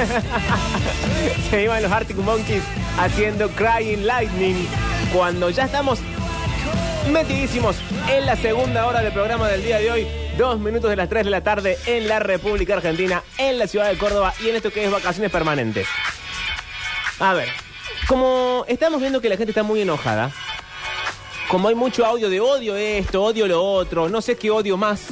Se iban los Arctic Monkeys haciendo Crying Lightning cuando ya estamos metidísimos en la segunda hora del programa del día de hoy. Dos minutos de las 3 de la tarde en la República Argentina, en la ciudad de Córdoba y en esto que es vacaciones permanentes. A ver, como estamos viendo que la gente está muy enojada, como hay mucho audio de odio esto, odio lo otro, no sé qué odio más,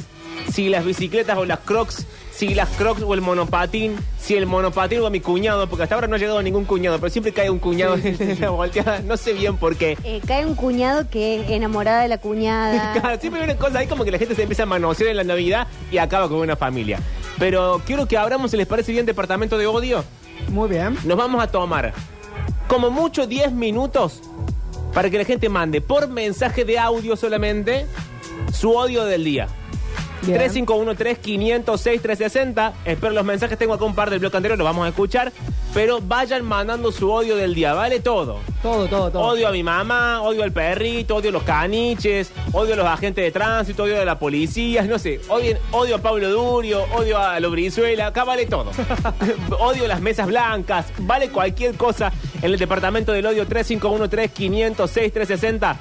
si las bicicletas o las crocs, si las crocs o el monopatín, si el monopatín o a mi cuñado, porque hasta ahora no ha llegado ningún cuñado, pero siempre cae un cuñado en la volteada, no sé bien por qué. Eh, cae un cuñado que es enamorada de la cuñada. Claro, siempre hay una cosa ahí como que la gente se empieza a manosear en la Navidad y acaba con una familia. Pero quiero que abramos, si les parece bien, departamento de odio. Muy bien. Nos vamos a tomar como mucho 10 minutos para que la gente mande por mensaje de audio solamente su odio del día. Bien. 3513-506-360. Espero los mensajes. Tengo acá un par del bloque anterior, los vamos a escuchar. Pero vayan mandando su odio del día, ¿vale? Todo. Todo, todo, todo. Odio a mi mamá, odio al perrito, odio a los caniches, odio a los agentes de tránsito, odio a la policía, no sé. Odio, odio a Pablo Durio, odio a los Brizuela, acá vale todo. odio las mesas blancas, vale cualquier cosa en el departamento del odio 3513-506-360.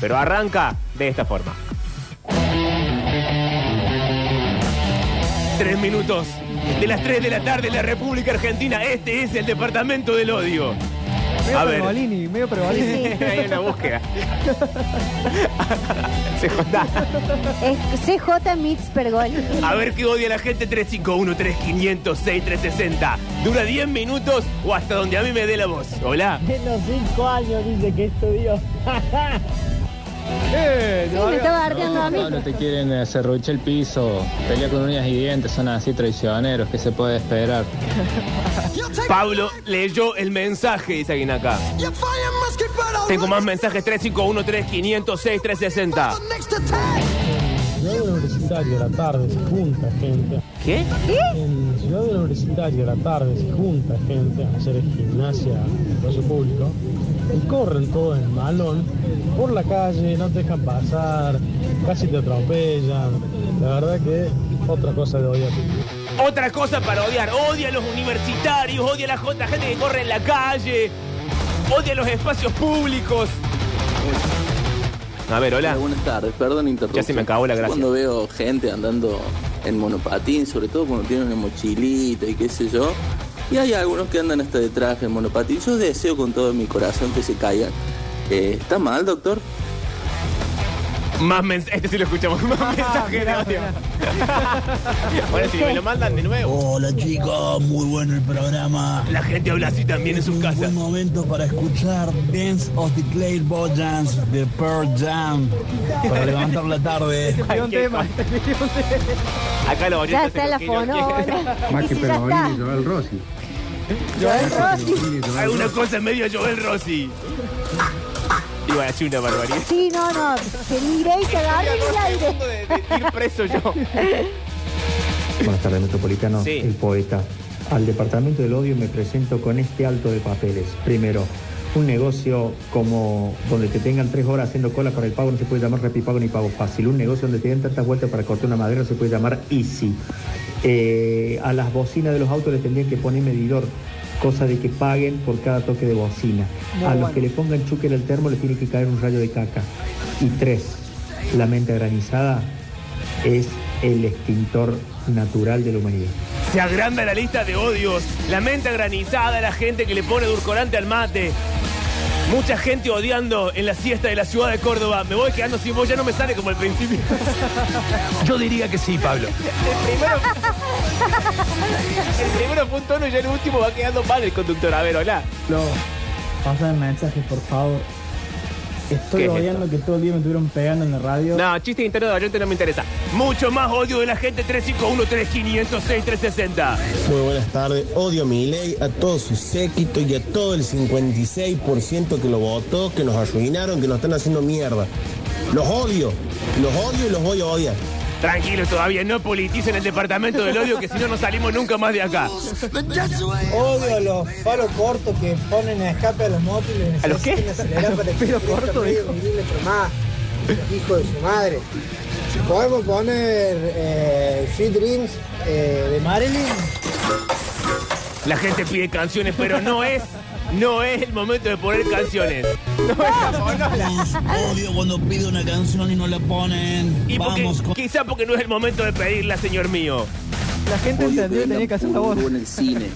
Pero arranca de esta forma. Tres minutos de las 3 de la tarde en la República Argentina. Este es el departamento del odio. Medio A ver. Pergolini, medio Pergolini. Hay una búsqueda. Jota. Es CJ Mix Pergol. A ver qué odia la gente 351-3506-360. Dura 10 minutos o hasta donde a mí me dé la voz. Hola. En los cinco años dice que estudió. Eh, Sí, me estaba ardeando a mí. Pablo, te quieren eh, serruchar el piso, pelea con uñas y dientes, son así traicioneros, ¿qué se puede esperar? Pablo leyó el mensaje, dice alguien acá. Tengo más mensajes 351-3506-360. Ciudad Universitaria, la tarde, se junta gente. ¿Qué? En Ciudad Universitaria, la tarde, se junta gente a hacer gimnasia en espacio público. Y corren todos en malón por la calle, no te dejan pasar, casi te atropellan. La verdad que otra cosa de odiar. Otra cosa para odiar. Odia a los universitarios, odia a la gente que corre en la calle, odia los espacios públicos. A ver, hola. Buenas tardes, perdón interrumpir. Ya se me acabó la gracia. Cuando veo gente andando en monopatín, sobre todo cuando tienen una mochilita y qué sé yo, y hay algunos que andan hasta de traje en monopatín, yo deseo con todo mi corazón que se caigan. Eh, ¿Está mal, doctor? Más mensajes. Este sí lo escuchamos. Más mensajes de odio. bueno, si me lo mandan de nuevo. Hola chicos, muy bueno el programa. La gente habla así también en sus Un casas. buen momento para escuchar Dance of the Clairvoyants Jams de Pearl Jam para levantar la tarde. Pidió un tema. Acá los Ya está la fonona. Más Y que si ya está. Pergolini, Joel Rossi. Joel Rossi. Alguna cosa medio Joel Rossi. Iba a decir una barbaridad. Sí, no, no. Te miré y te agarré el aire. punto de, de ir preso yo. Buenas tardes, Metropolitano, Sí. el poeta. Al departamento del odio me presento con este alto de papeles. Primero, un negocio como donde te tengan tres horas haciendo cola para el pago no se puede llamar repipago ni pago fácil. Un negocio donde te den tantas vueltas para cortar una madera no se puede llamar easy. Eh, a las bocinas de los autos les tendrían que poner medidor, cosa de que paguen por cada toque de bocina. Muy a los que le pongan chúquer al termo les tiene que caer un rayo de caca. Y tres, la mente granizada es el extintor natural de la humanidad. Se agranda la lista de odios. La mente granizada, la gente que le pone edulcorante al mate. Mucha gente odiando en la siesta de la ciudad de Córdoba. Me voy quedando sin voz, ya no me sale como al principio. Yo diría que sí, Pablo. El primero, el primero fue un tono y ya el último va quedando mal el conductor. A ver, hola. Lo, pasen mensajes, por favor. Estoy ¿Qué es odiando que todo el día me estuvieron pegando en la radio. No, chiste interno de oyente no me interesa. Mucho más odio de la gente 351-3506-360. Muy buenas tardes. Odio a mi ley, a todo su séquito y a todo el 56% que lo votó, que nos arruinaron, que nos están haciendo mierda. Los odio, los odio y los voy a odiar. Tranquilos todavía, no politicen el departamento del odio que si no no salimos nunca más de acá. Odio a los palos cortos que ponen a escape a los motos y les ¿A los qué? necesitan acelerar para que Pelo crezca corto, medio dijo. milímetro más. Hijo de su madre. Podemos poner eh, Sweet Dreams eh, de Marilyn. La gente pide canciones, pero no es, no es el momento de poner canciones. No es la Odio cuando pido una canción y no la ponen. Y porque, Vamos con... quizá porque no es el momento de pedirla, señor mío. La gente entendió que tenía que hacer la voz. en el cine.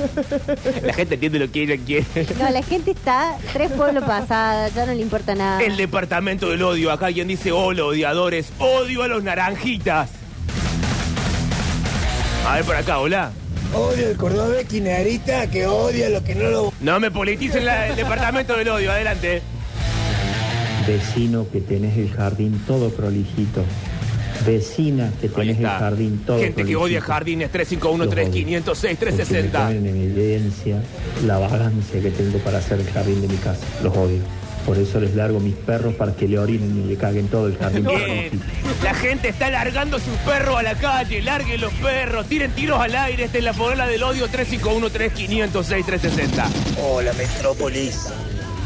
La gente entiende lo que ella quiere. No, la gente está tres pueblos pasadas, ya no le importa nada. El departamento del odio. Acá alguien dice, hola, odiadores. Odio a los naranjitas. A ver por acá, hola. Odio el cordobés quinerita que odia lo que no lo... No me politicen la- el departamento del odio. Adelante. Vecino que tenés el jardín todo prolijito. Vecina que Ahí tenés el está. jardín todo Gente que prolijito. odia jardines 351 3506 Porque me 360. ponen en evidencia la vagancia que tengo para hacer el jardín de mi casa. Los odio. Por eso les largo mis perros para que le orinen y le caguen todo el jardín. Bien. La gente está largando sus perros a la calle. Larguen los perros. Tiren tiros al aire. Esta es la fogala del odio 351 3506 360. Hola, Metrópolis.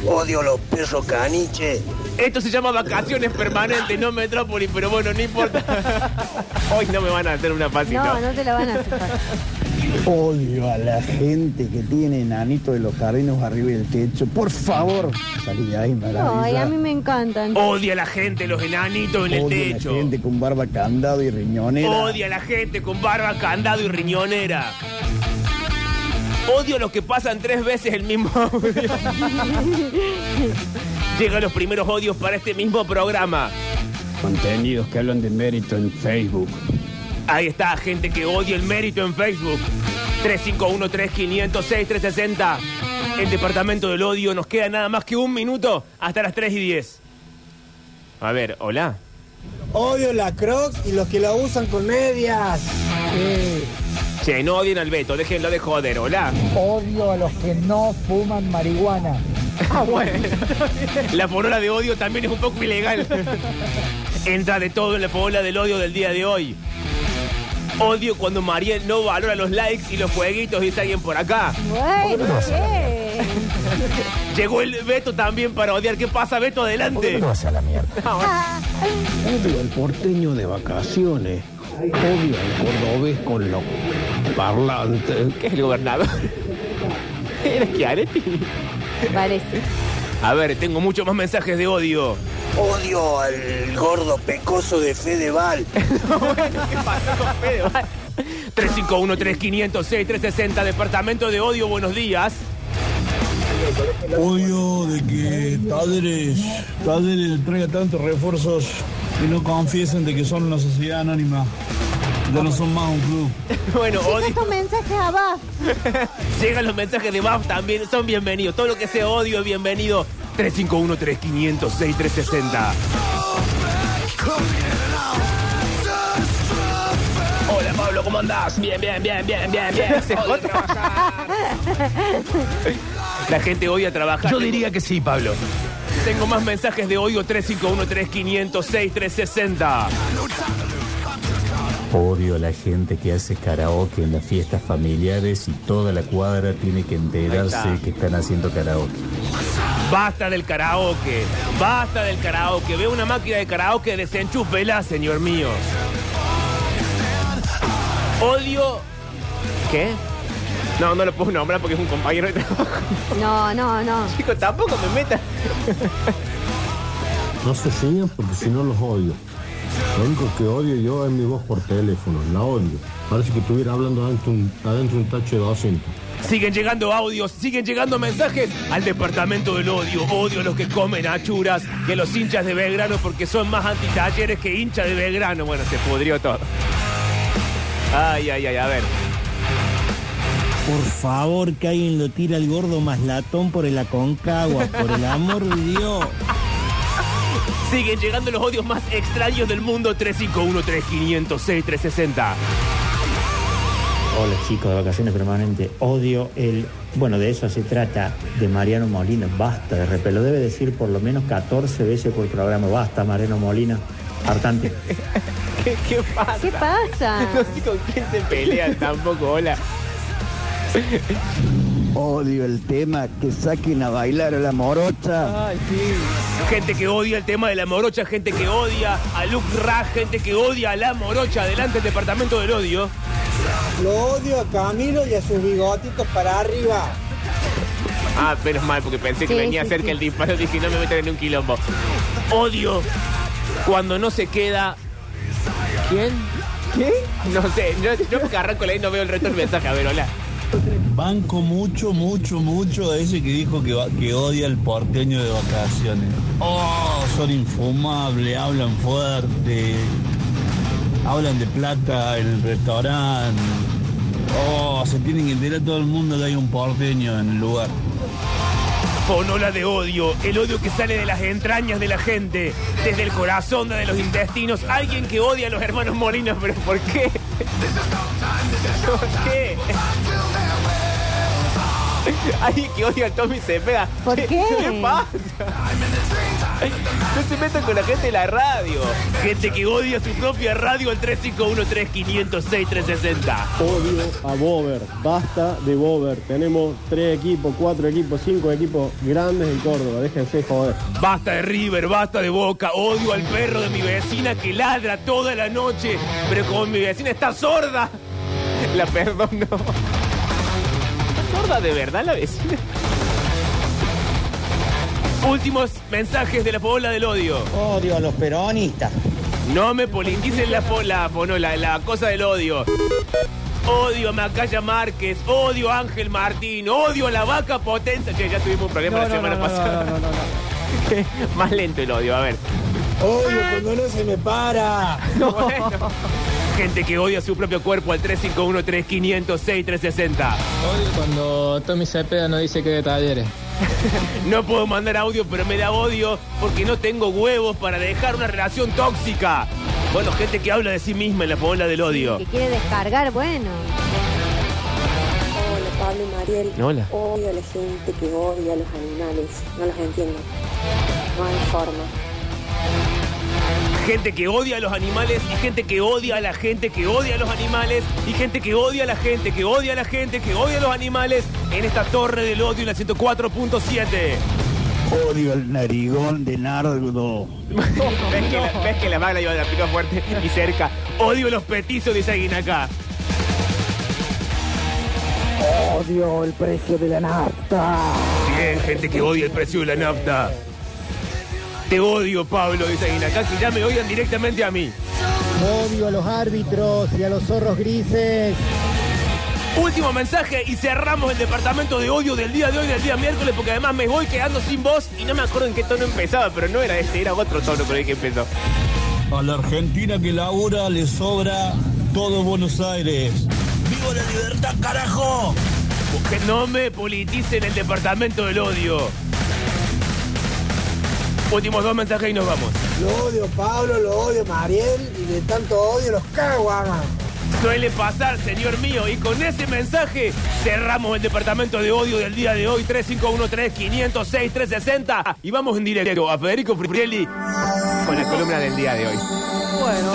Odio los perros caniche. Esto se llama vacaciones permanentes, no metrópoli, pero bueno, no importa. Hoy no me van a hacer una fácil. No, ¿no? no te la van a hacer. Odio a la gente que tiene enanito de los jardines arriba del techo. Por favor, salí de ahí, No, y maravilla. a mí me encantan. Odia a la gente, los enanitos en el Odio a la techo. gente con barba candado y riñonera. Odia a la gente con barba, candado y riñonera. Odio a los que pasan tres veces el mismo audio. Llegan los primeros odios para este mismo programa. Contenidos que hablan de mérito en Facebook. Ahí está, gente que odia el mérito en Facebook. 351-3506-360. El departamento del odio. Nos queda nada más que un minuto hasta las 3 y 10. A ver, hola. Odio la Crocs y los que la usan con medias. Che, no odien al Beto, déjenlo de joder, hola. Odio a los que no fuman marihuana. Ah, bueno. La forola de odio también es un poco ilegal. Entra de todo en la forola del odio del día de hoy. Odio cuando Mariel no valora los likes y los jueguitos, dice alguien por acá. Bueno, bien. Llegó el Beto también para odiar. ¿Qué pasa, Beto? Adelante. a la mierda. Odio al porteño de vacaciones. Odio al cordobés con los parlantes. ¿Qué es el gobernador? ¿Eres Chiaretti? Parece. A ver, tengo muchos más mensajes de odio. Odio al gordo pecoso de Fedeval. ¿Qué pasó, Fede? 351-3506-360, Departamento de Odio, buenos días. Odio de que Talleres, Talleres traiga tantos refuerzos y no confiesen de que son una sociedad anónima. Ya no son más un club. Bueno, odio. estos mensajes abajo. Llegan los mensajes de BAF también, son bienvenidos. Todo lo que sea odio es bienvenido. 351-3506-360. Hola Pablo, ¿cómo andás? Bien, bien, bien, bien, bien, bien. Trabajar. La gente odia trabajar. Yo diría que sí, Pablo. Tengo más mensajes de odio 351-3506-360. Odio a la gente que hace karaoke en las fiestas familiares y toda la cuadra tiene que Ahí enterarse está. que están haciendo karaoke. Basta del karaoke, basta del karaoke. Veo una máquina de karaoke, desenchúfela, señor mío. Odio. ¿Qué? No, no lo puedo nombrar porque es un compañero de trabajo. No, no, no. Chicos, tampoco me metan. No se siguen porque si no los odio. Lo único que odio yo es mi voz por teléfono, la odio. Parece que estuviera hablando adentro un, adentro un tacho de 200. Siguen llegando audios, siguen llegando mensajes al departamento del odio. Odio a los que comen achuras y a los hinchas de Belgrano porque son más antitalleres que hinchas de Belgrano. Bueno, se pudrió todo. Ay, ay, ay, a ver. Por favor, que alguien lo tire al gordo más latón por el Aconcagua, por el amor de Dios. Siguen llegando los odios más extraños del mundo. 351-3506-360. Hola chicos de vacaciones permanentes. Odio el. Bueno, de eso se trata de Mariano Molina. Basta de repelo. Debe decir por lo menos 14 veces por programa. Basta, Mariano Molina. Hartante. ¿Qué, qué pasa? ¿Qué pasa? No sé con quién se pelean tampoco, hola. Odio el tema que saquen a bailar a la morocha. Ay, sí. Gente que odia el tema de la morocha, gente que odia a Luke Ra, gente que odia a la morocha. Adelante el departamento del odio. Lo odio a Camilo y a sus bigotitos para arriba. Ah, menos mal, porque pensé que Sí, venía sí, cerca sí. el disparo. Dije, no me metan en un quilombo. Odio cuando no se queda. ¿Quién? ¿Qué? No sé, yo, yo porque arranco la y no veo el resto del mensaje. A ver, hola. Banco mucho, mucho, mucho a ese que dijo que, que odia el porteño de vacaciones. Oh, son infumables, hablan fuerte, hablan de plata en el restaurante. Oh, se tienen que enterar todo el mundo que hay un porteño en el lugar. Fonola de odio, el odio que sale de las entrañas de la gente, desde el corazón, de los intestinos. Alguien que odia a los hermanos Molinos, pero ¿por qué? ¿Por qué? Alguien que odia a Tommy Cepeda. ¿Por qué? ¿Qué pasa? No se metan con la gente de la radio. Gente que odia su propia radio al 351-3506-360. Odio a Bober, basta de Bober. Tenemos tres equipos, cuatro equipos, cinco equipos grandes en Córdoba. Déjense joder. Basta de River, basta de Boca. Odio al perro de mi vecina que ladra toda la noche. Pero como mi vecina está sorda. La perdono. ¿Está sorda de verdad la vecina? Últimos mensajes de la bola del odio. Odio a los peronistas. No me politicen la, fo- la, fono- la, la cosa del odio. Odio a Macaya Márquez, odio a Ángel Martín, odio a la vaca potencia. Che, ya tuvimos un problema No, la semana no, no, pasada. no, no, no, no. Más lento el odio, a ver. Odio cuando no se me para. Bueno. Gente que odia su propio cuerpo al 351-3506-360. Odio cuando Tommy Cepeda no dice que de talleres. No puedo mandar audio, pero me da odio porque no tengo huevos para dejar una relación tóxica. Bueno, gente que habla de sí misma en la bola del odio. Que quiere descargar, bueno. Hola Pablo y Mariel. Hola. Odio a la gente que odia a los animales. No los entiendo. No hay forma. Gente que odia a los animales y gente que odia a la gente que odia a los animales y gente que odia a la gente que odia a la gente que odia a los animales en esta torre del odio en la 104.7. Odio el narigón de nardo. ¿Ves que, la, ves que la magna iba la pica fuerte y cerca. Odio los petizos, dice Aguinacá. Odio el precio de la nafta. Bien, gente que odia el precio de la nafta. Te odio, Pablo, dice Aguinacá, que ya me odian directamente a mí. Odio a los árbitros y a los zorros grises. Último mensaje y cerramos el departamento de odio del día de hoy, del día miércoles, porque además me voy quedando sin voz y no me acuerdo en qué tono empezaba, pero no era este, era otro tono con el que empezó. A la Argentina que labura le sobra todo Buenos Aires. ¡Viva la libertad, carajo! Que no me politicen el departamento del odio. Últimos dos mensajes y nos vamos. Lo odio Pablo, lo odio Mariel y de tanto odio los cago, ama. Suele pasar, señor mío, y con ese mensaje cerramos el departamento de odio del día de hoy, 3513-506-360. Y vamos en directo a Federico Friprielli Con la columna del día de hoy. Bueno.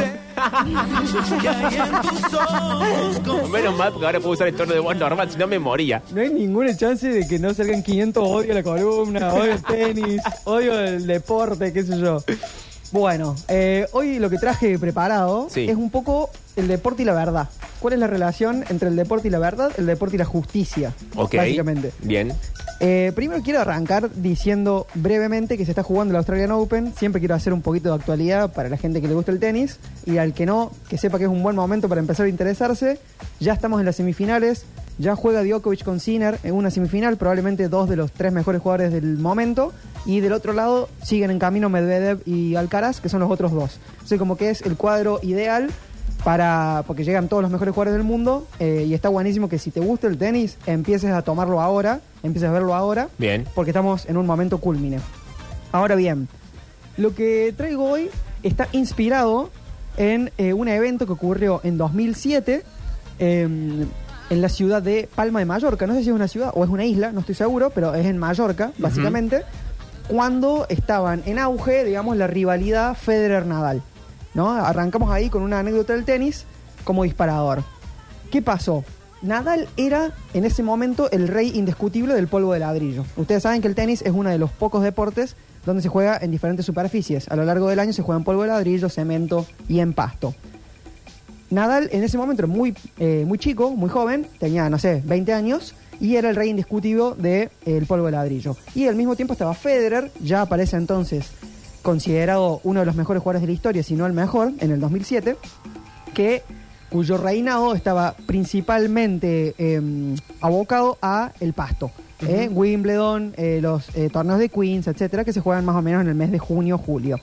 Menos mal, porque ahora puedo usar el tono de voz normal, si no me moría. No hay ninguna chance de que no salgan 500 odio a la columna, odio el tenis, odio el deporte, qué sé yo. Bueno, eh, hoy lo que traje preparado Sí. es un poco el deporte y la verdad. ¿Cuál es la relación entre el deporte y la verdad? El deporte y la justicia, Ok. básicamente. Bien. Eh, primero quiero arrancar diciendo brevemente que se está jugando el Australian Open. Siempre quiero hacer un poquito de actualidad para la gente que le gusta el tenis y al que no, que sepa que es un buen momento para empezar a interesarse. Ya estamos en las semifinales. Ya juega Djokovic con Sinner en una semifinal, probablemente dos de los tres mejores jugadores del momento. Y del otro lado siguen en camino Medvedev y Alcaraz, que son los otros dos. O sea, como que es el cuadro ideal para porque llegan todos los mejores jugadores del mundo eh, y está buenísimo que si te gusta el tenis empieces a tomarlo ahora, empieces a verlo ahora, Bien. porque estamos en un momento culmine. Ahora bien, lo que traigo hoy está inspirado en eh, un evento que ocurrió en 2007 em, en la ciudad de Palma de Mallorca. No sé si es una ciudad o es una isla, no estoy seguro, pero es en Mallorca, básicamente, cuando estaban en auge, digamos, la rivalidad Federer-Nadal. Arrancamos ahí con una anécdota del tenis como disparador. ¿Qué pasó? Nadal era en ese momento el rey indiscutible del polvo de ladrillo. Ustedes saben que el tenis es uno de los pocos deportes donde se juega en diferentes superficies. A lo largo del año se juega en polvo de ladrillo, cemento y en pasto. Nadal en ese momento era muy, eh, muy chico, muy joven, tenía, no sé, 20 años, y era el rey indiscutido del polvo de ladrillo. Y al mismo tiempo estaba Federer, ya aparece entonces considerado uno de los mejores jugadores de la historia, si no el mejor, en el 2007, que cuyo reinado estaba principalmente eh, abocado a el pasto. ¿eh? Wimbledon, eh, los eh, torneos de Queens, etcétera, que se juegan más o menos en el mes de junio, julio.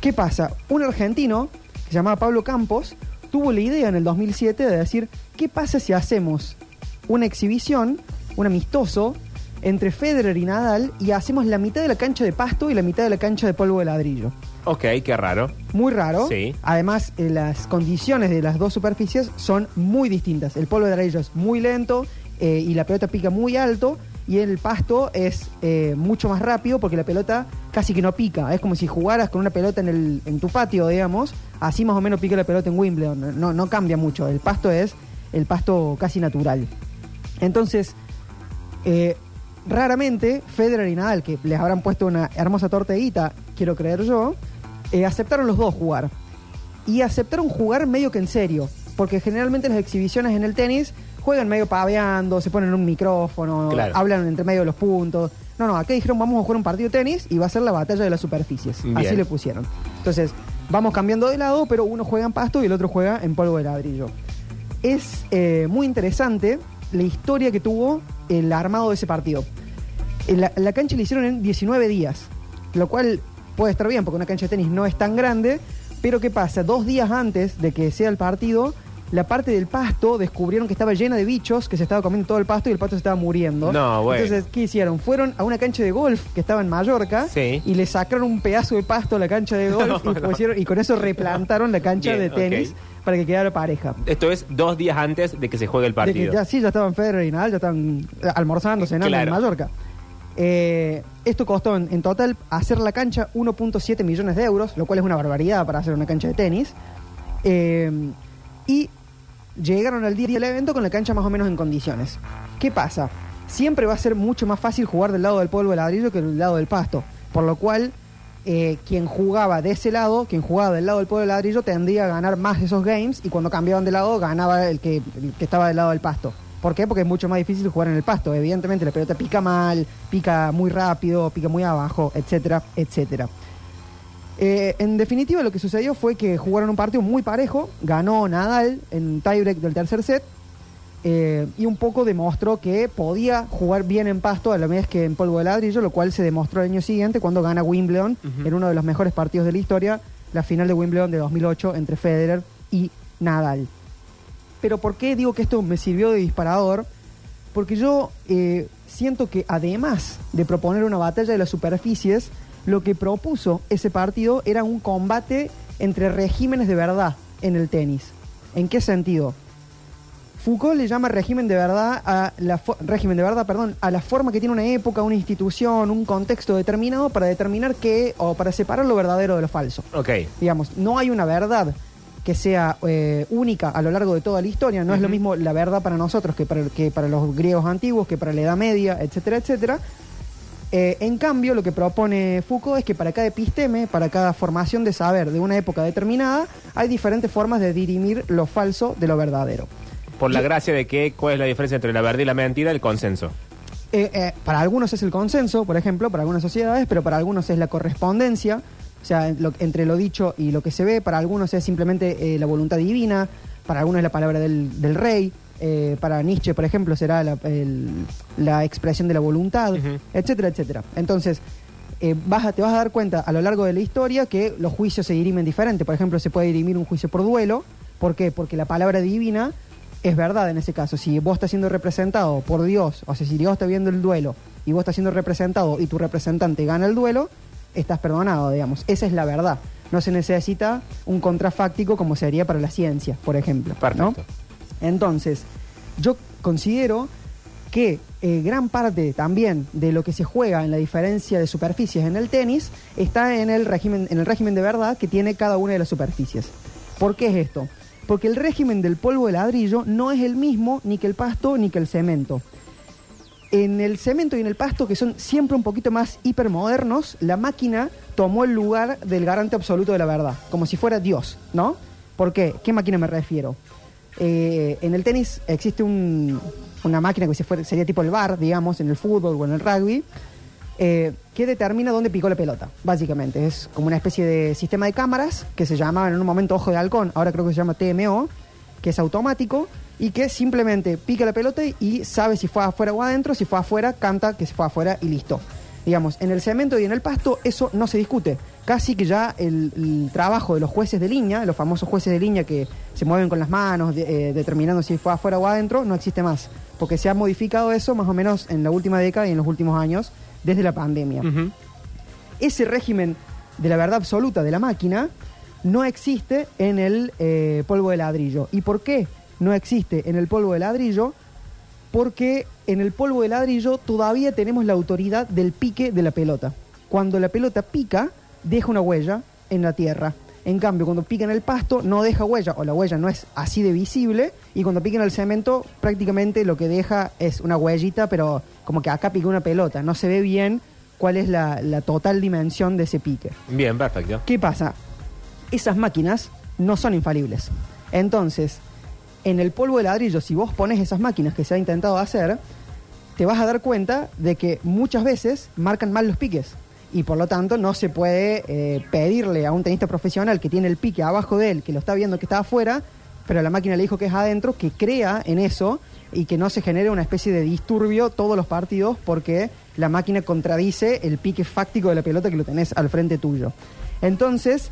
¿Qué pasa? Un argentino que se llamaba Pablo Campos tuvo la idea en el 2007 de decir, ¿qué pasa si hacemos una exhibición, un amistoso, entre Federer y Nadal y hacemos la mitad de la cancha de pasto y la mitad de la cancha de polvo de ladrillo? Ok, qué raro. Muy raro. Sí. Además, eh, las condiciones de las dos superficies son muy distintas. El polvo de ladrillo es muy lento eh, y la pelota pica muy alto. Y el pasto es eh, mucho más rápido porque la pelota casi que no pica. Es como si jugaras con una pelota en, el, en tu patio, digamos. Así más o menos pica la pelota en Wimbledon. No, no cambia mucho. El pasto es el pasto casi natural. Entonces, eh, raramente Federer y Nadal, que les habrán puesto una hermosa torteguita, quiero creer yo, eh, aceptaron los dos jugar. Y aceptaron jugar medio que en serio. Porque generalmente las exhibiciones en el tenis juegan medio paveando, se ponen un micrófono, Claro. hablan entre medio de los puntos. No, no, acá dijeron vamos a jugar un partido de tenis y va a ser la batalla de las superficies. Bien. Así le pusieron. Entonces, vamos cambiando de lado, pero uno juega en pasto y el otro juega en polvo de ladrillo. Es eh, muy interesante la historia que tuvo el armado de ese partido. La cancha la hicieron en 19 días, lo cual puede estar bien porque una cancha de tenis no es tan grande, pero ¿qué pasa? Dos días antes de que sea el partido, la parte del pasto descubrieron que estaba llena de bichos, que se estaba comiendo todo el pasto y el pasto se estaba muriendo. No, bueno. Entonces, ¿qué hicieron? Fueron a una cancha de golf que estaba en Mallorca Sí. y le sacaron un pedazo de pasto a la cancha de golf No, y, no. pusieron- y con eso replantaron la cancha Bien, de tenis para que quedara pareja. Esto es dos días antes de que se juegue el De que partido. ya sí, ya estaban Federer y Nadal, ya estaban eh, almorzando, cenando Claro. en Mallorca. Eh, esto costó en, en total hacer la cancha 1.7 millones de euros, lo cual es una barbaridad para hacer una cancha de tenis. Eh, y llegaron al día del evento con la cancha más o menos en condiciones. ¿Qué pasa? Siempre va a ser mucho más fácil jugar del lado del polvo de ladrillo que del lado del pasto. Por lo cual, eh, quien jugaba de ese lado, quien jugaba del lado del polvo de ladrillo, tendría a ganar más esos games y cuando cambiaban de lado, ganaba el que, el que estaba del lado del pasto. ¿Por qué? Porque es mucho más difícil jugar en el pasto. Evidentemente la pelota pica mal, pica muy rápido, pica muy abajo, etcétera, etcétera. Eh, en definitiva, lo que sucedió fue que jugaron un partido muy parejo, ganó Nadal en tiebreak del tercer set eh, y un poco demostró que podía jugar bien en pasto a la vez que en polvo de ladrillo, lo cual se demostró el año siguiente cuando gana Wimbledon en uno de los mejores partidos de la historia, la final de Wimbledon de 2008 entre Federer y Nadal. Pero ¿por qué digo que esto me sirvió de disparador? Porque yo eh, siento que además de proponer una batalla de las superficies, lo que propuso ese partido era un combate entre regímenes de verdad en el tenis. ¿En qué sentido? Foucault le llama régimen de verdad a la régimen de verdad, perdón, a la forma que tiene una época, una institución, un contexto determinado para determinar qué o para separar lo verdadero de lo falso. Ok. Digamos, no hay una verdad que sea eh, única a lo largo de toda la historia. No es lo mismo la verdad para nosotros que para, que para los griegos antiguos, que para la Edad Media, etcétera, etcétera. Eh, en cambio, lo que propone Foucault es que para cada episteme, para cada formación de saber de una época determinada, hay diferentes formas de dirimir lo falso de lo verdadero. Por la gracia de que, ¿cuál es la diferencia entre la verdad y la mentira? El consenso. Eh, eh, para algunos es el consenso, por ejemplo, para algunas sociedades, pero para algunos es la correspondencia, o sea, lo- entre lo dicho y lo que se ve, para algunos es simplemente la voluntad divina, para algunos es la palabra del, del rey, eh, para Nietzsche, por ejemplo, será la, el- la expresión de la voluntad, etcétera, etcétera. Entonces, eh, vas a- te vas a dar cuenta a lo largo de la historia que los juicios se dirimen diferente. Por ejemplo, se puede dirimir un juicio por duelo. ¿Por qué? Porque la palabra divina es verdad en ese caso. Si vos estás siendo representado por Dios, o sea, si Dios está viendo el duelo y vos estás siendo representado y tu representante gana el duelo, estás perdonado, digamos. Esa es la verdad. No se necesita un contrafáctico como sería para la ciencia, por ejemplo. ¿no? Entonces, yo considero que eh, gran parte también de lo que se juega en la diferencia de superficies en el tenis está en el régimen, en el régimen de verdad que tiene cada una de las superficies. ¿Por qué es esto? Porque el régimen del polvo de ladrillo no es el mismo ni que el pasto ni que el cemento. En el cemento y en el pasto, que son siempre un poquito más hipermodernos, la máquina tomó el lugar del garante absoluto de la verdad, como si fuera Dios, ¿no? ¿Por qué? ¿Qué máquina me refiero? Eh, en el tenis existe un- una máquina que se fuera- sería tipo el bar, digamos, en el fútbol o en el rugby, eh, que determina dónde picó la pelota, básicamente. Es como una especie de sistema de cámaras que se llamaba en un momento ojo de halcón, ahora creo que se llama TMO, que es automático y que simplemente pica la pelota y sabe si fue afuera o adentro, si fue afuera, canta que se fue afuera y listo. Digamos, en el cemento y en el pasto eso no se discute. Casi que ya el, el trabajo de los jueces de línea, los famosos jueces de línea que se mueven con las manos de- eh, determinando si fue afuera o adentro, no existe más. Porque se ha modificado eso más o menos en la última década y en los últimos años desde la pandemia. Ese régimen de la verdad absoluta de la máquina no existe en el eh, polvo de ladrillo. ¿Y por qué no existe en el polvo de ladrillo? Porque en el polvo de ladrillo todavía tenemos la autoridad del pique de la pelota. Cuando la pelota pica, deja una huella en la tierra. En cambio, cuando pica en el pasto, no deja huella, o la huella no es así de visible, y cuando pica en el cemento, prácticamente lo que deja es una huellita, pero como que acá pica una pelota. No se ve bien cuál es la, la total dimensión de ese pique. Bien, perfecto. ¿Qué pasa? Esas máquinas no son infalibles. Entonces, en el polvo de ladrillo, si vos pones esas máquinas que se ha intentado hacer, te vas a dar cuenta de que muchas veces marcan mal los piques. Y por lo tanto no se puede eh, pedirle a un tenista profesional que tiene el pique abajo de él, que lo está viendo que está afuera, pero la máquina le dijo que es adentro, que crea en eso y que no se genere una especie de disturbio todos los partidos porque la máquina contradice el pique fáctico de la pelota que lo tenés al frente tuyo. Entonces,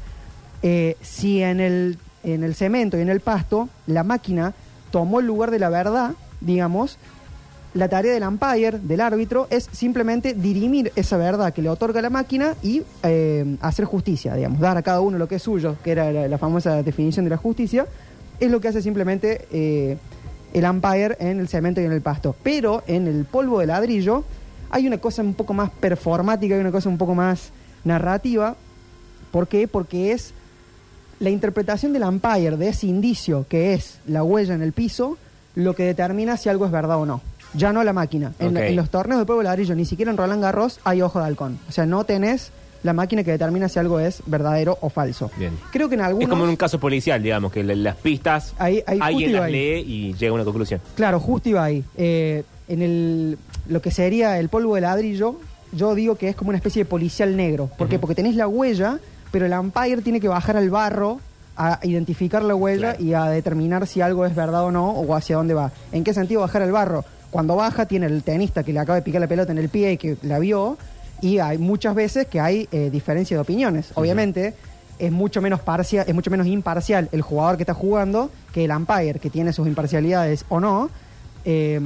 eh, si en el, en el cemento y en el pasto la máquina tomó el lugar de la verdad, digamos, la tarea del umpire, del árbitro, es simplemente dirimir esa verdad que le otorga la máquina y eh, hacer justicia, digamos, dar a cada uno lo que es suyo, que era la, famosa definición de la justicia, es lo que hace simplemente eh, el umpire en el cemento y en el pasto. Pero en el polvo de ladrillo hay una cosa un poco más performática, hay una cosa un poco más narrativa. ¿Por qué? Porque es la interpretación del umpire de ese indicio que es la huella en el piso lo que determina si algo es verdad o no. Ya no la máquina. En, los torneos de polvo de ladrillo, ni siquiera en Roland Garros, hay ojo de halcón. O sea, no tenés la máquina que determina si algo es verdadero o falso. Bien. Creo que en algunos... Es como en un caso policial, digamos, que le- las pistas Ahí- alguien las ahí. lee y llega a una conclusión. Claro, justo iba ahí. Eh, en el, lo que sería el polvo de ladrillo, yo digo que es como una especie de policial negro. ¿Por qué? Porque tenés la huella, pero el umpire tiene que bajar al barro a identificar la huella y a determinar si algo es verdad o no o hacia dónde va. ¿En qué sentido bajar al barro? Cuando baja tiene el tenista que le acaba de picar la pelota en el pie y que la vio y hay muchas veces que hay eh, diferencia de opiniones. Obviamente es mucho menos parcial, es mucho menos imparcial el jugador que está jugando que el umpire que tiene sus imparcialidades o no. Eh,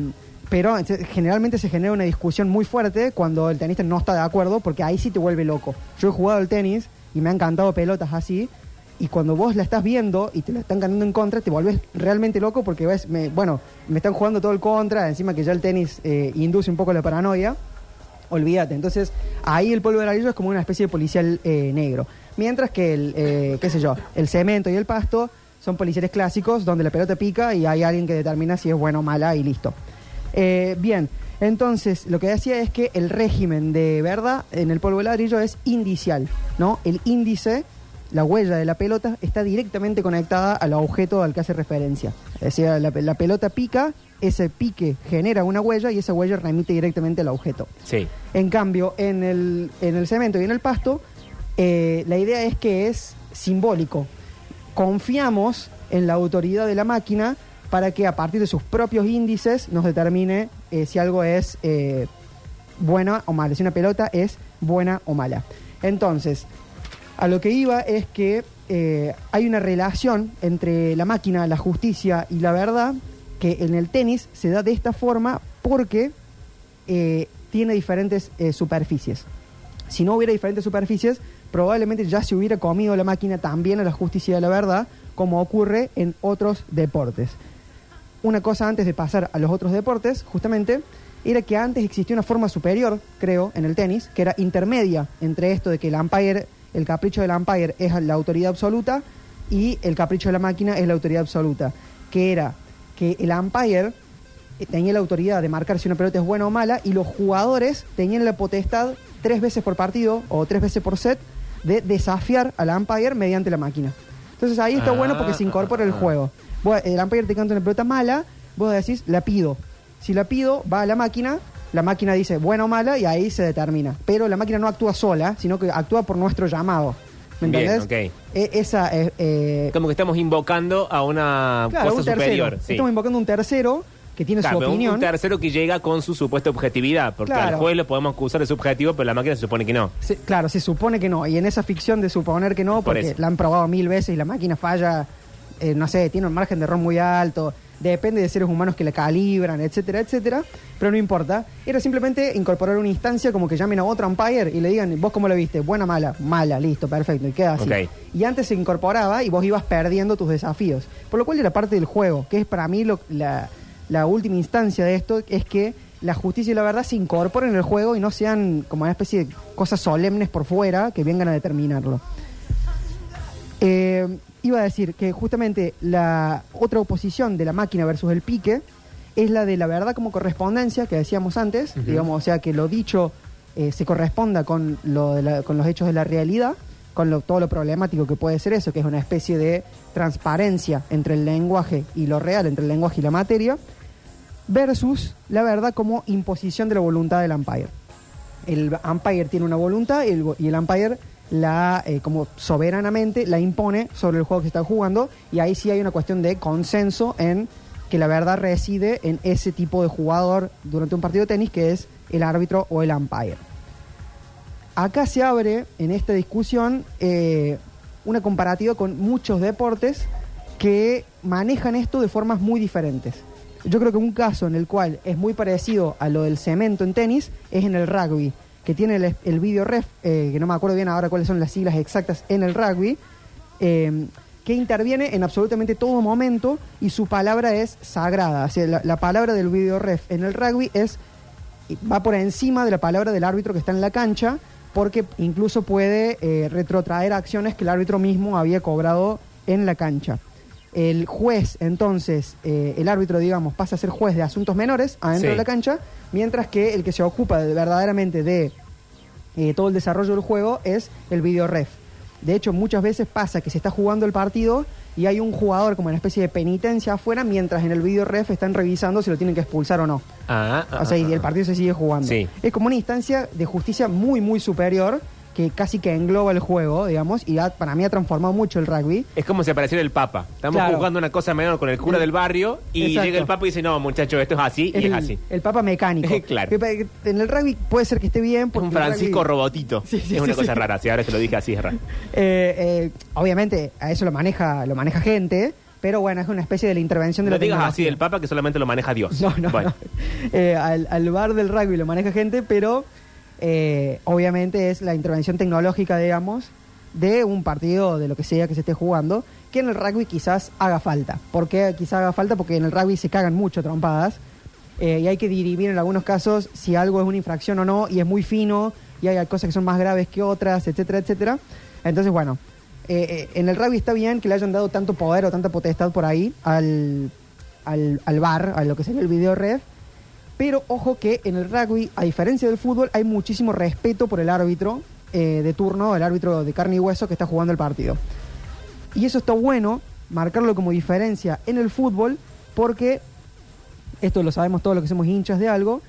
pero generalmente se genera una discusión muy fuerte cuando el tenista no está de acuerdo, porque ahí sí te vuelve loco. Yo he jugado al tenis y me han cantado pelotas así, y cuando vos la estás viendo y te la están cantando en contra, te volvés realmente loco porque ves, bueno, me están jugando todo el contra, encima que ya el tenis eh, induce un poco la paranoia. Olvídate. Entonces, ahí el polvo de ladrillo es como una especie de policial eh, negro. Mientras que el, eh, qué sé yo, el cemento y el pasto son policiales clásicos donde la pelota pica y hay alguien que determina si es buena o mala y listo. Bien, entonces lo que decía es que el régimen de verdad en el polvo de ladrillo es indicial, ¿no? El índice, la huella de la pelota, está directamente conectada al objeto al que hace referencia. Es decir, la, la pelota pica, ese pique genera una huella y esa huella remite directamente al objeto. Sí. En cambio, en el, en el cemento y en el pasto, eh, la idea es que es simbólico. Confiamos en la autoridad de la máquina para que a partir de sus propios índices nos determine eh, si algo es eh, buena o mala, si una pelota es buena o mala. Entonces, a lo que iba es que eh, hay una relación entre la máquina, la justicia y la verdad que en el tenis se da de esta forma porque eh, tiene diferentes eh, superficies. Si no hubiera diferentes superficies, probablemente ya se hubiera comido la máquina también a la justicia y a la verdad, como ocurre en otros deportes. Una cosa antes de pasar a los otros deportes, justamente, era que antes existía una forma superior, creo, en el tenis, que era intermedia entre esto de que el umpire, el capricho del umpire es la autoridad absoluta y el capricho de la máquina es la autoridad absoluta, que era que el umpire eh, tenía la autoridad de marcar si una pelota es buena o mala y los jugadores tenían la potestad tres veces por partido o tres veces por set de desafiar al umpire mediante la máquina. Entonces ahí está Ah, bueno porque se incorpora el ah, juego. Vos- el umpire te canta una pelota mala, vos decís, la pido. Si la pido, va a la máquina, la máquina dice buena o mala y ahí se determina. Pero la máquina no actúa sola, sino que actúa por nuestro llamado. ¿Me Bien, entendés? ok. E- esa es... eh, Como que estamos invocando a una claro, cosa un superior. sí. Estamos invocando un tercero que tiene Claro, su opinión. un tercero que llega con su supuesta objetividad, porque Claro. al juez lo podemos acusar de subjetivo, pero la máquina se supone que no. Se- claro, se supone que no. Y en esa ficción de suponer que no, Por porque la han probado mil veces y la máquina falla, eh, no sé, tiene un margen de error muy alto, depende de seres humanos que la calibran, etcétera, etcétera. Pero no importa. Era simplemente incorporar una instancia como que llamen a otro umpire y le digan, vos cómo lo viste, buena, mala, mala, listo, perfecto, y queda así. Y antes se incorporaba y vos ibas perdiendo tus desafíos. Por lo cual era parte del juego, que es para mí lo- la, la última instancia de esto, es que la justicia y la verdad se incorporen en el juego y no sean como una especie de cosas solemnes por fuera que vengan a determinarlo. Eh, iba a decir que justamente la otra oposición de la máquina versus el pique es la de la verdad como correspondencia que decíamos antes, digamos, o sea, que lo dicho eh, se corresponda con, lo de la- con los hechos de la realidad, con lo- todo lo problemático que puede ser eso, que es una especie de transparencia entre el lenguaje y lo real, entre el lenguaje y la materia, versus la verdad como imposición de la voluntad del umpire. El umpire tiene una voluntad y el, y el umpire la eh, como soberanamente la impone sobre el juego que está jugando y ahí sí hay una cuestión de consenso en que la verdad reside en ese tipo de jugador durante un partido de tenis que es el árbitro o el umpire. Acá se abre en esta discusión eh, una comparativa con muchos deportes que manejan esto de formas muy diferentes. Yo creo que un caso en el cual es muy parecido a lo del cemento en tenis es en el rugby, que tiene el, el video ref, eh, que no me acuerdo bien ahora cuáles son las siglas exactas en el rugby, eh, que interviene en absolutamente todo momento y su palabra es sagrada. O sea, la, la palabra del video ref en el rugby es va por encima de la palabra del árbitro que está en la cancha, porque incluso puede eh, retrotraer acciones que el árbitro mismo había cobrado en la cancha. El juez, entonces, eh, el árbitro, digamos, pasa a ser juez de asuntos menores adentro Sí. de la cancha, mientras que el que se ocupa de- verdaderamente de eh, todo el desarrollo del juego es el video ref. De hecho, muchas veces pasa que se está jugando el partido y hay un jugador como una especie de penitencia afuera, mientras en el video ref están revisando si lo tienen que expulsar o no. Ah, ah, O sea, y ah, el ah. partido se sigue jugando. Sí. Es como una instancia de justicia muy, muy superior que casi que engloba el juego, digamos, y ha- para mí ha transformado mucho el rugby. Es como si apareciera el Papa. Estamos Claro. jugando una cosa menor con el cura El- del barrio y Exacto. llega el Papa y dice, no, muchacho, esto es así y es así. el papa mecánico. Claro. Que pa- que En el rugby puede ser que esté bien. Es porque un el Francisco rugby- Robotito. Sí, sí, es una sí, cosa sí. rara, si ahora que lo dije así es raro. Eh, eh, obviamente, a eso lo maneja, lo maneja gente, pero bueno, es una especie de la intervención de No la digas tecnología. así del Papa que solamente lo maneja Dios. No, no, Bueno. Eh, al, al bar del rugby lo maneja gente, pero eh, obviamente es la intervención tecnológica, digamos, de un partido de lo que sea que se esté jugando, que en el rugby quizás haga falta. ¿Por qué quizás haga falta? Porque en el rugby se cagan mucho trompadas eh, y hay que dirimir en algunos casos si algo es una infracción o no, y es muy fino, y hay cosas que son más graves que otras, etcétera, etcétera. Entonces, bueno, eh, en el rugby está bien que le hayan dado tanto poder o tanta potestad por ahí al, al, al bar, a lo que sería el video ref, pero ojo que en el rugby, a diferencia del fútbol, hay muchísimo respeto por el árbitro eh, de turno, el árbitro de carne y hueso que está jugando el partido. Y eso está bueno, marcarlo como diferencia en el fútbol, porque esto lo sabemos todos los que somos hinchas de algo.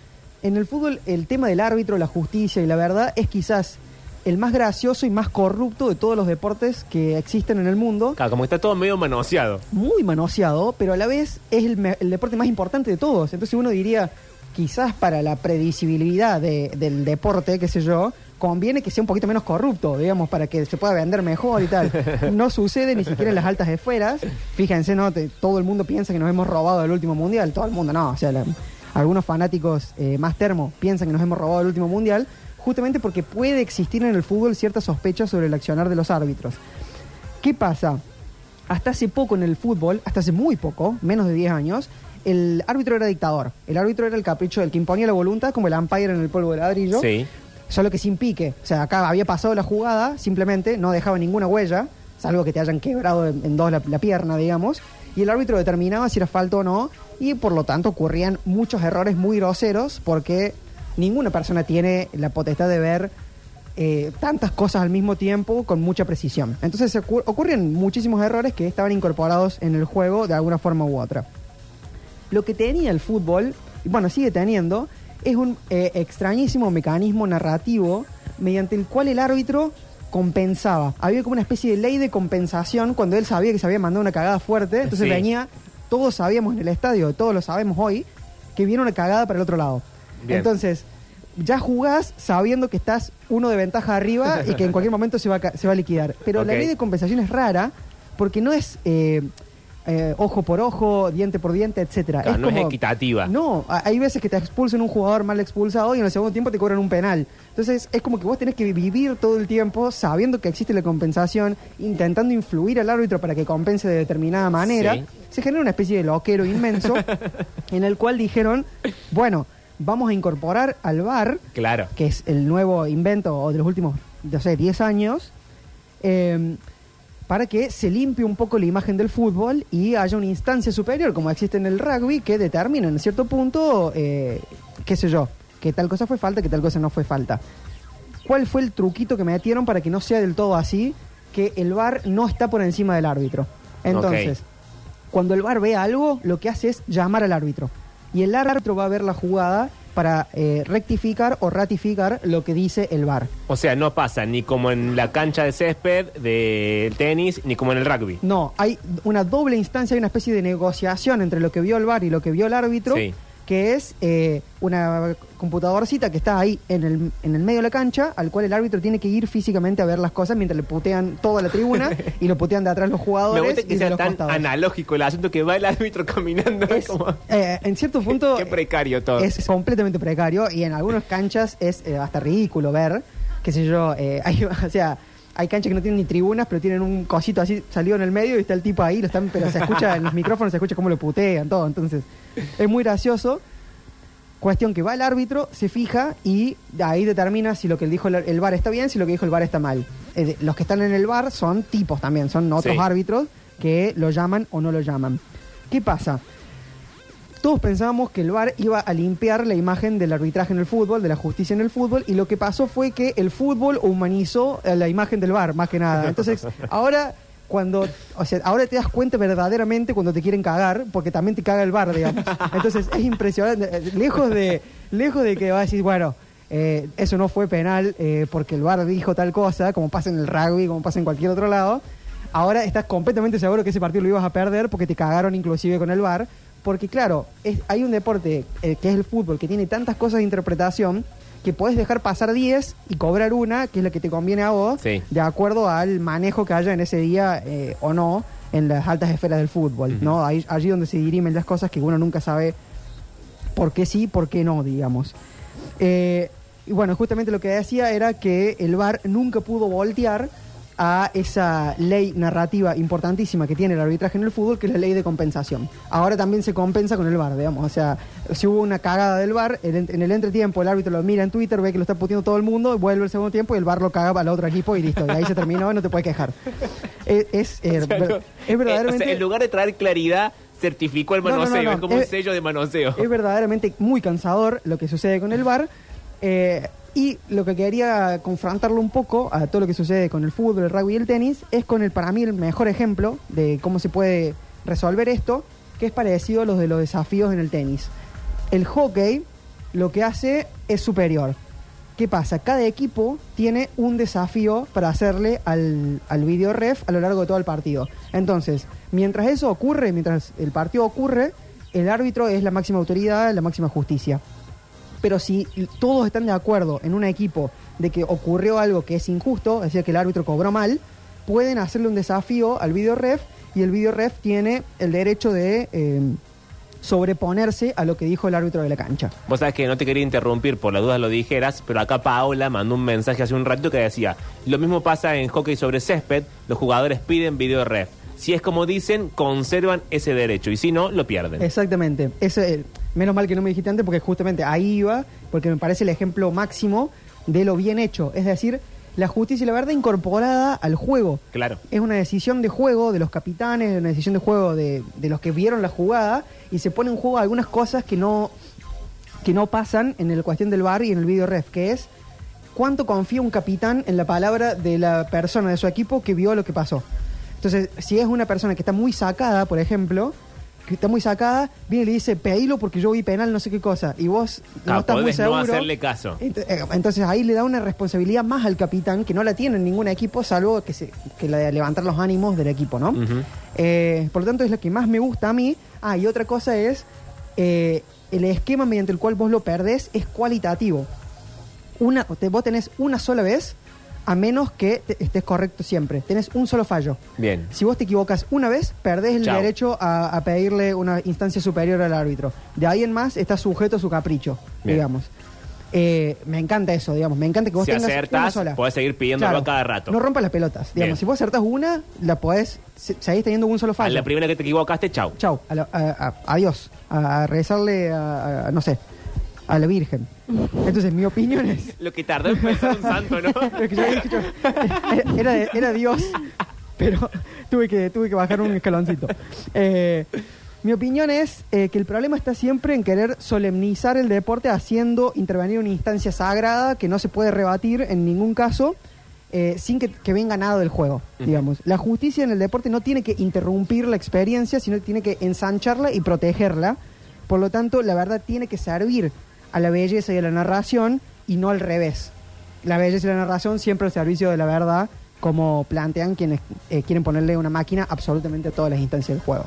En el fútbol, el tema del árbitro, la justicia y la verdad es quizás el más gracioso y más corrupto de todos los deportes que existen en el mundo. Claro, como que está todo medio manoseado. Muy manoseado, pero a la vez es el, el deporte más importante de todos. Entonces uno diría, quizás para la predecibilidad de- del deporte, qué sé yo, conviene que sea un poquito menos corrupto, digamos, para que se pueda vender mejor y tal. No sucede ni siquiera en las altas esferas. Fíjense, ¿no? Todo el mundo piensa que nos hemos robado el último mundial. Todo el mundo no. O sea, algunos fanáticos eh, más termo piensan que nos hemos robado el último mundial, justamente porque puede existir en el fútbol cierta sospecha sobre el accionar de los árbitros. ¿Qué pasa? Hasta hace poco en el fútbol, hasta hace muy poco, menos de 10 años, el árbitro era dictador. El árbitro era el capricho del que imponía la voluntad, como el umpire en el polvo de ladrillo. Sí. Solo que sin pique. O sea, acá había pasado la jugada, simplemente no dejaba ninguna huella, salvo que te hayan quebrado en, en dos la, la pierna, digamos. Y el árbitro determinaba si era falta o no, y por lo tanto ocurrían muchos errores muy groseros, porque ninguna persona tiene la potestad de ver eh, tantas cosas al mismo tiempo con mucha precisión. Entonces ocurren muchísimos errores que estaban incorporados en el juego de alguna forma u otra. Lo que tenía el fútbol, y bueno, sigue teniendo, es un eh, extrañísimo mecanismo narrativo mediante el cual el árbitro compensaba. Había como una especie de ley de compensación cuando él sabía que se había mandado una cagada fuerte. Entonces Sí. venía, todos sabíamos en el estadio, todos lo sabemos hoy, que viene una cagada para el otro lado. Bien. Entonces, ya jugás sabiendo que estás uno de ventaja arriba y que en cualquier momento se va a, se va a liquidar. Pero la ley de compensación es rara porque no es eh, eh, ojo por ojo, diente por diente, etcétera. Claro, es no es equitativa. No, hay veces que te expulsan un jugador mal expulsado y en el segundo tiempo te cobran un penal. Entonces es como que vos tenés que vivir todo el tiempo sabiendo que existe la compensación, intentando influir al árbitro para que compense de determinada manera. Sí. Se genera una especie de loquero inmenso en el cual dijeron, bueno, vamos a incorporar al VAR Claro. que es el nuevo invento de los últimos, no sé, 10 años, eh, para que se limpie un poco la imagen del fútbol y haya una instancia superior, como existe en el rugby, que determina en cierto punto, eh, qué sé yo, que tal cosa fue falta, que tal cosa no fue falta. ¿Cuál fue el truquito que metieron para que no sea del todo así? Que el VAR no está por encima del árbitro. Entonces, cuando el VAR ve algo, lo que hace es llamar al árbitro. Y el árbitro va a ver la jugada para eh, rectificar o ratificar lo que dice el VAR. O sea, no pasa ni como en la cancha de césped del tenis, ni como en el rugby. No, hay una doble instancia, hay una especie de negociación entre lo que vio el VAR y lo que vio el árbitro, Sí. Que es eh, una computadorcita que está ahí en el, en el medio de la cancha, al cual el árbitro tiene que ir físicamente a ver las cosas mientras le putean toda la tribuna y lo putean de atrás los Me jugadores gusta y que de sea tan costados. analógico el asunto que va el árbitro caminando. Es como, Eh, en cierto punto qué precario todo. es completamente precario y en algunas canchas es eh, hasta ridículo ver, qué sé yo, eh, hay, o sea, hay canchas que no tienen ni tribunas, pero tienen un cosito así salido en el medio y está el tipo ahí, lo están, pero se escucha en los micrófonos, se escucha cómo lo putean, todo. Entonces, es muy gracioso. Cuestión que va el árbitro, se fija y ahí determina si lo que dijo el, VAR está bien, si lo que dijo el VAR está mal. Eh, los que están en el VAR son tipos también, son otros Sí. árbitros que lo llaman o no lo llaman. ¿Qué pasa? Todos pensábamos que el VAR iba a limpiar la imagen del arbitraje en el fútbol, de la justicia en el fútbol, y lo que pasó fue que el fútbol humanizó eh, la imagen del VAR, más que nada. Entonces, ahora cuando, o sea, ahora te das cuenta verdaderamente cuando te quieren cagar, porque también te caga el VAR, digamos. Entonces, es impresionante. Eh, Lejos de, lejos de que va a decir, bueno, eh, eso no fue penal eh, porque el VAR dijo tal cosa, como pasa en el rugby, como pasa en cualquier otro lado. Ahora estás completamente seguro que ese partido lo ibas a perder porque te cagaron inclusive con el VAR. Porque claro, es- hay un deporte eh, que es el fútbol que tiene tantas cosas de interpretación que puedes dejar pasar 10 y cobrar una, que es la que te conviene a vos, Sí. de acuerdo al manejo que haya en ese día eh, o no en las altas esferas del fútbol. ¿no? Ahí- allí donde se dirimen las cosas que uno nunca sabe por qué sí, por qué no, digamos. Eh, y bueno, justamente lo que decía era que el VAR nunca pudo voltear a esa ley narrativa importantísima que tiene el arbitraje en el fútbol, que es la ley de compensación. Ahora también se compensa con el VAR, digamos. O sea, si hubo una cagada del VAR, el en el entretiempo el árbitro lo mira en Twitter, ve que lo está puteando todo el mundo, vuelve el segundo tiempo y el VAR lo caga para el otro equipo y listo. Y ahí se terminó y no te puedes quejar. Es, es, eh, O sea, ver- no- es eh, verdaderamente... o sea, en lugar de traer claridad, certificó el No, no, no, manoseo. Es como un Eh, sello de manoseo. Es verdaderamente muy cansador lo que sucede con el VAR. eh, y lo que quería confrontarlo un poco a todo lo que sucede con el fútbol, el rugby y el tenis es con el para mí el mejor ejemplo de cómo se puede resolver esto, que es parecido a los de los desafíos en el tenis. El hockey lo que hace es superior. ¿Qué pasa? Cada equipo tiene un desafío para hacerle al, al video ref a lo largo de todo el partido. Entonces, mientras eso ocurre, mientras el partido ocurre, el árbitro es la máxima autoridad, la máxima justicia. Pero si todos están de acuerdo en un equipo de que ocurrió algo que es injusto, es decir, que el árbitro cobró mal, pueden hacerle un desafío al video ref y el video ref tiene el derecho de eh, sobreponerse a lo que dijo el árbitro de la cancha. Vos sabés que no te quería interrumpir, por la duda lo dijeras, pero acá Paola mandó un mensaje hace un rato que decía, lo mismo pasa en hockey sobre césped, los jugadores piden video ref. Si es como dicen, conservan ese derecho y si no, lo pierden. Exactamente. Ese, menos mal que no me dijiste antes porque justamente ahí iba, porque me parece el ejemplo máximo de lo bien hecho. Es decir, la justicia y la verdad incorporada al juego. Claro. Es una decisión de juego de los capitanes, una decisión de juego de, de los que vieron la jugada y se pone en juego algunas cosas que no, que no pasan en la cuestión del bar y en el video ref, que es cuánto confía un capitán en la palabra de la persona de su equipo que vio lo que pasó. Entonces, si es una persona que está muy sacada, por ejemplo, que está muy sacada, viene y le dice, pedilo porque yo vi penal, no sé qué cosa, y vos no Ah, estás muy podés no seguro. hacerle caso. Ent- eh, Entonces ahí le da una responsabilidad más al capitán que no la tiene en ningún equipo, salvo que, se, que la de levantar los ánimos del equipo, ¿no? Ujú. Eh, por lo tanto, es lo que más me gusta a mí. Ah, y otra cosa es, eh, el esquema mediante el cual vos lo perdés es cualitativo. Una, te- vos tenés una sola vez, a menos que te- estés correcto siempre. Tenés un solo fallo. Bien. Si vos te equivocas una vez, perdés el Chao. derecho a, a pedirle una instancia superior al árbitro. De ahí en más está sujeto a su capricho, Bien. digamos. Eh, me encanta eso, digamos. Me encanta que vos Si tengas una acertás, sola. podés seguir pidiéndolo Claro. cada rato. No rompas las pelotas. Digamos, Bien. si vos acertás una, la podés, se- seguís teniendo un solo A fallo. la primera que te equivocaste, chau. Chau, a la- a- a- adiós. A, a rezarle a, a- no sé, a la Virgen. Entonces, mi opinión es. Lo que tardó en pensar un santo, ¿no? Que yo había dicho, era, era- era Dios, pero tuve que, tuve que bajar un escaloncito. Eh, mi opinión es eh, que el problema está siempre en querer solemnizar el deporte haciendo intervenir una instancia sagrada que no se puede rebatir en ningún caso eh, sin que, que venga nada del juego, digamos. La justicia en el deporte no tiene que interrumpir la experiencia, sino que tiene que ensancharla y protegerla. Por lo tanto, la verdad tiene que servir a la belleza y a la narración y no al revés. La belleza y la narración siempre al servicio de la verdad, como plantean quienes eh, quieren ponerle una máquina absolutamente a todas las instancias del juego.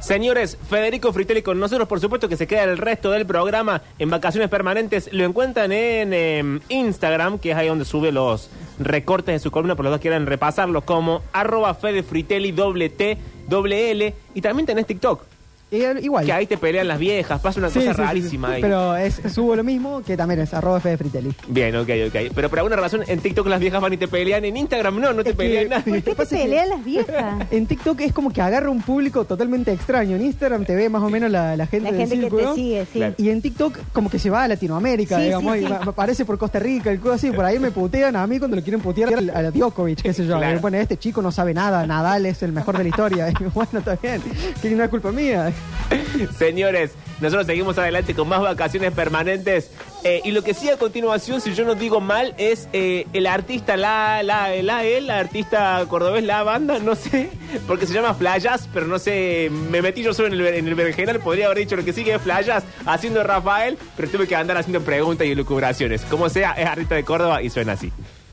Señores, Federico Fritelli con nosotros, por supuesto que se queda el resto del programa en vacaciones permanentes. Lo encuentran en em, Instagram, que es ahí donde sube los recortes de su columna, por los que quieran repasarlos, como arroba Fedefritelli doble T, doble L. Y también tenés TikTok. Igual. Que ahí te pelean las viejas, pasa una Sí, cosa sí, rarísima sí. ahí. Pero es, subo lo mismo, que también es arroba Fede Fritelli. Bien, ok, ok. Pero por alguna razón en TikTok las viejas van y te pelean. En Instagram no, no te Es que- pelean nadie. ¿Qué te pelean las viejas? En TikTok es como que agarra un público totalmente extraño. En Instagram te ve más o menos la, la gente La del gente que te círculo. sigue, sí. Claro. Y en TikTok como que se va a Latinoamérica, Sí, digamos, sí, y sí. va- aparece por Costa Rica, el cosa así. Por ahí me putean a mí cuando lo quieren putear a la Djokovic, qué sé yo. Claro. Pone, este chico no sabe nada, Nadal es el mejor de la historia. Y bueno, está bien, que no es culpa mía. Señores, nosotros seguimos adelante con más vacaciones permanentes. Eh, y lo que sí a continuación, si yo no digo mal, es eh, el artista, la, la, la, artista cordobés, la banda, no sé, porque se llama Flayas, pero no sé, me metí yo solo en el, en podría haber dicho lo que sigue Flayas, haciendo Rafael, pero tuve que andar haciendo preguntas y elucubraciones. Como sea, es artista de Córdoba y suena así.